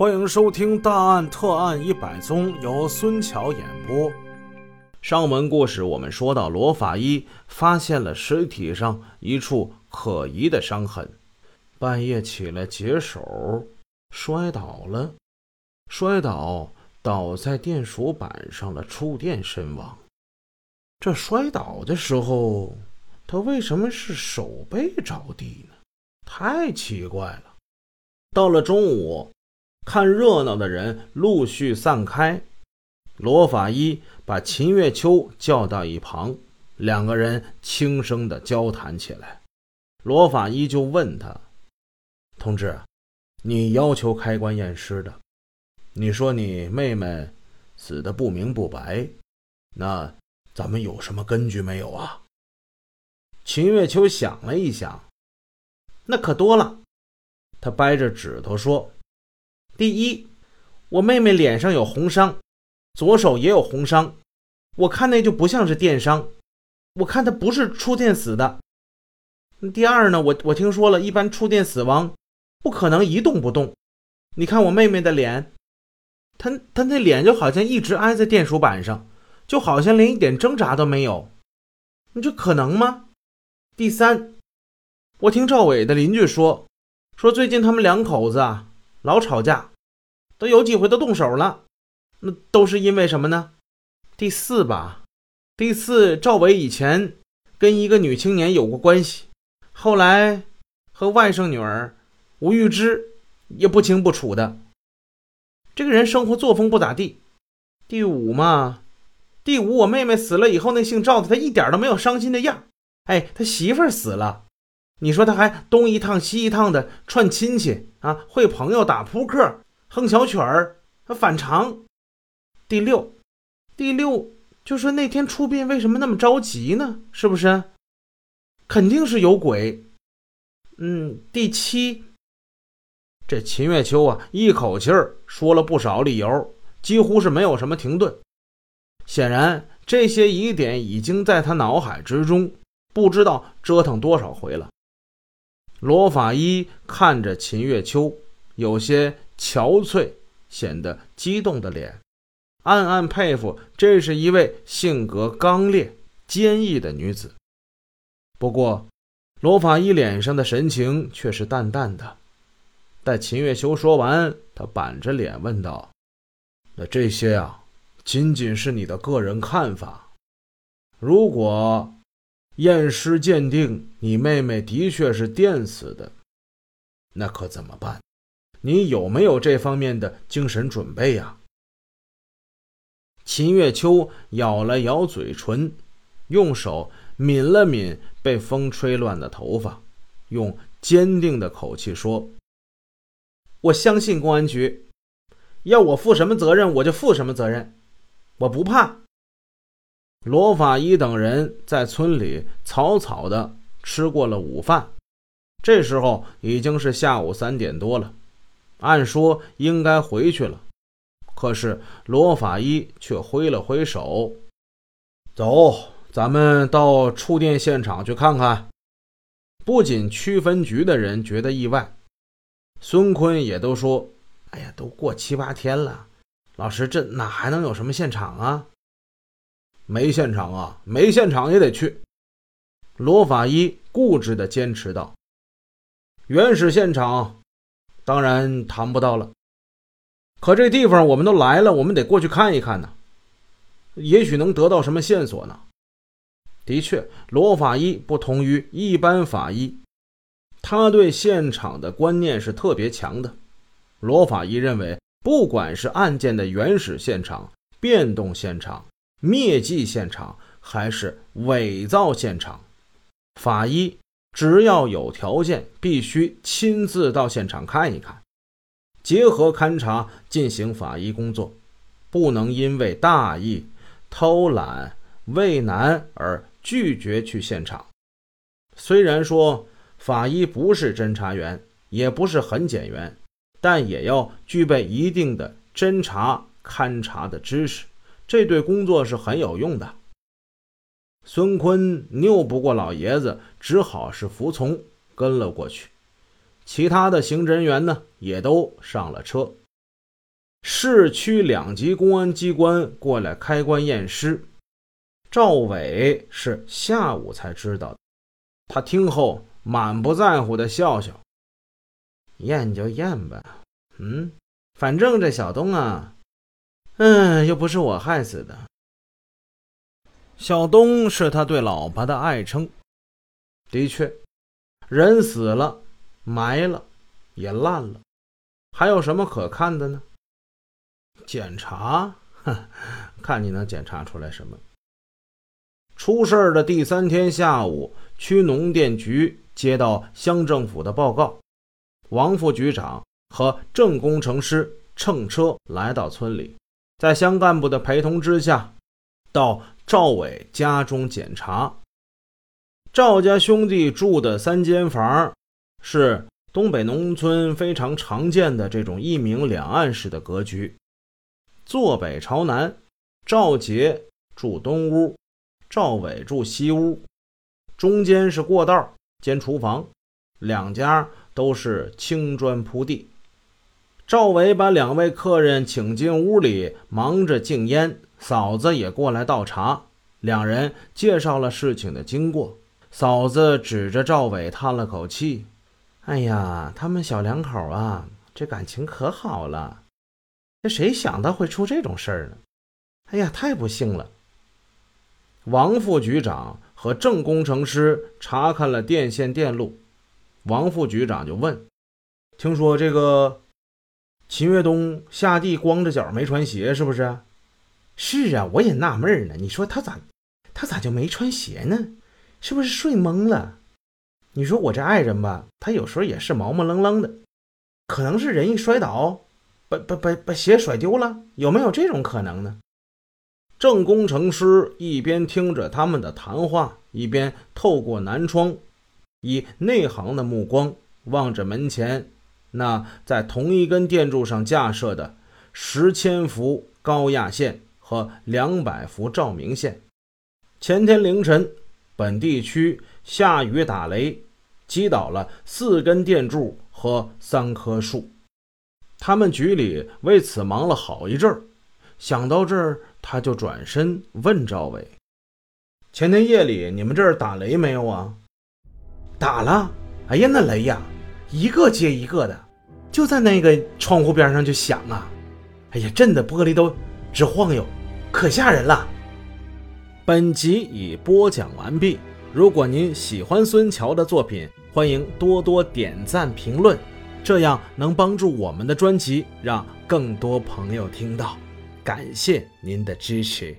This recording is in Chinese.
欢迎收听《大案特案一百宗》，由孙桥演播。上文故事我们说到，罗法医发现了尸体上一处可疑的伤痕，半夜起来解手，摔倒了，摔倒倒在电鼠板上了，触电身亡。这摔倒的时候，他为什么是手背着地呢？太奇怪了。到了中午。看热闹的人陆续散开，罗法医把秦月秋叫到一旁，两个人轻声的交谈起来。罗法医就问他：“同志，你要求开棺验尸的，你说你妹妹死的不明不白，那咱们有什么根据没有啊？”秦月秋想了一想，那可多了，他掰着指头说。第一，我妹妹脸上有红伤，左手也有红伤，我看那就不像是电伤，我看她不是触电死的。第二呢，我我听说了一般触电死亡不可能一动不动，你看我妹妹的脸，她她那脸就好像一直挨在电鼠板上，就好像连一点挣扎都没有，你这可能吗？第三，我听赵伟的邻居说，说最近他们两口子啊老吵架。都有几回都动手了，那都是因为什么呢？第四吧，第四，赵伟以前跟一个女青年有过关系，后来和外甥女儿吴玉芝也不清不楚的。这个人生活作风不咋地。第五嘛，第五，我妹妹死了以后，那姓赵的他一点都没有伤心的样。哎，他媳妇儿死了，你说他还东一趟西一趟的串亲戚啊，会朋友打扑克。哼小曲儿，他反常。第六，第六，就说那天出殡为什么那么着急呢？是不是？肯定是有鬼。嗯，第七，这秦月秋啊，一口气儿说了不少理由，几乎是没有什么停顿。显然，这些疑点已经在他脑海之中，不知道折腾多少回了。罗法医看着秦月秋，有些。憔悴、显得激动的脸，暗暗佩服，这是一位性格刚烈、坚毅的女子。不过，罗法医脸上的神情却是淡淡的。待秦月秋说完，他板着脸问道：“那这些啊，仅仅是你的个人看法。如果验尸鉴定你妹妹的确是电死的，那可怎么办？”你有没有这方面的精神准备呀？秦月秋咬了咬嘴唇，用手抿了抿被风吹乱的头发，用坚定的口气说：“我相信公安局，要我负什么责任我就负什么责任，我不怕。”罗法医等人在村里草草的吃过了午饭，这时候已经是下午三点多了。按说应该回去了，可是罗法医却挥了挥手：“走，咱们到触电现场去看看。”不仅区分局的人觉得意外，孙坤也都说：“哎呀，都过七八天了，老师，这哪还能有什么现场啊？没现场啊，没现场也得去。”罗法医固执地坚持道：“原始现场。”当然谈不到了，可这地方我们都来了，我们得过去看一看呢，也许能得到什么线索呢？的确，罗法医不同于一般法医，他对现场的观念是特别强的。罗法医认为，不管是案件的原始现场、变动现场、灭迹现场，还是伪造现场，法医。只要有条件，必须亲自到现场看一看，结合勘查进行法医工作，不能因为大意、偷懒、畏难而拒绝去现场。虽然说法医不是侦查员，也不是很检员，但也要具备一定的侦查勘查的知识，这对工作是很有用的。孙坤拗不过老爷子，只好是服从，跟了过去。其他的刑侦员呢，也都上了车。市区两级公安机关过来开棺验尸。赵伟是下午才知道的，他听后满不在乎的笑笑：“验就验吧，嗯，反正这小东啊，嗯，又不是我害死的。”小东是他对老婆的爱称。的确，人死了，埋了，也烂了，还有什么可看的呢？检查，哼，看你能检查出来什么？出事的第三天下午，区农电局接到乡政府的报告，王副局长和郑工程师乘车来到村里，在乡干部的陪同之下，到赵伟家中检查。赵家兄弟住的三间房，是东北农村非常常见的这种一明两暗式的格局，坐北朝南。赵杰住东屋，赵伟住西屋，中间是过道兼厨房，两家都是青砖铺地。赵伟把两位客人请进屋里，忙着敬烟，嫂子也过来倒茶，两人介绍了事情的经过。嫂子指着赵伟叹了口气：“哎呀，他们小两口啊，这感情可好了。这谁想到会出这种事儿呢？哎呀，太不幸了。”王副局长和郑工程师查看了电线电路，王副局长就问：“听说这个秦越东下地光着脚没穿鞋，是不是？”“是啊，我也纳闷呢。你说他咋他咋就没穿鞋呢？”是不是睡懵了？你说我这爱人吧，他有时候也是毛毛愣愣的，可能是人一摔倒，把把把把鞋甩丢了，有没有这种可能呢？郑工程师一边听着他们的谈话，一边透过南窗，以内行的目光望着门前那在同一根电柱上架设的十千伏高压线和两百伏照明线。前天凌晨。本地区下雨打雷，击倒了四根电柱和三棵树。他们局里为此忙了好一阵儿。想到这儿，他就转身问赵伟：“前天夜里你们这儿打雷没有啊？”“打了。”“哎呀，那雷呀，一个接一个的，就在那个窗户边上就响啊！哎呀，震得玻璃都直晃悠，可吓人了。”本集已播讲完毕。如果您喜欢孙桥的作品，欢迎多多点赞评论，这样能帮助我们的专辑让更多朋友听到。感谢您的支持。